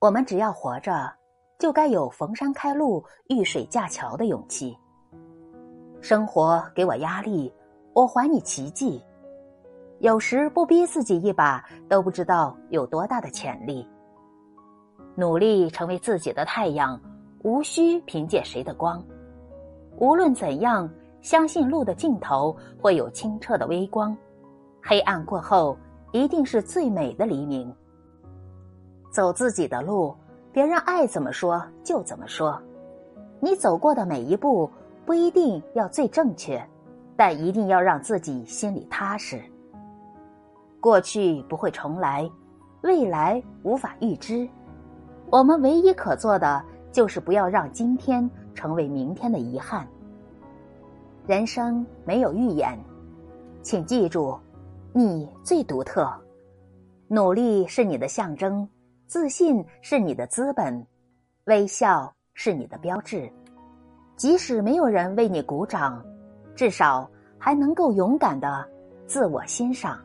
我们只要活着，就该有逢山开路、遇水架桥的勇气。生活给我压力，我还你奇迹。有时不逼自己一把，都不知道有多大的潜力。努力成为自己的太阳，无需凭借谁的光。无论怎样，相信路的尽头会有清澈的微光。黑暗过后，一定是最美的黎明。走自己的路，别人爱怎么说就怎么说。你走过的每一步，不一定要最正确，但一定要让自己心里踏实。过去不会重来，未来无法预知。我们唯一可做的，就是不要让今天成为明天的遗憾。人生没有预言，请记住，你最独特。努力是你的象征，自信是你的资本，微笑是你的标志。即使没有人为你鼓掌，至少还能够勇敢的自我欣赏。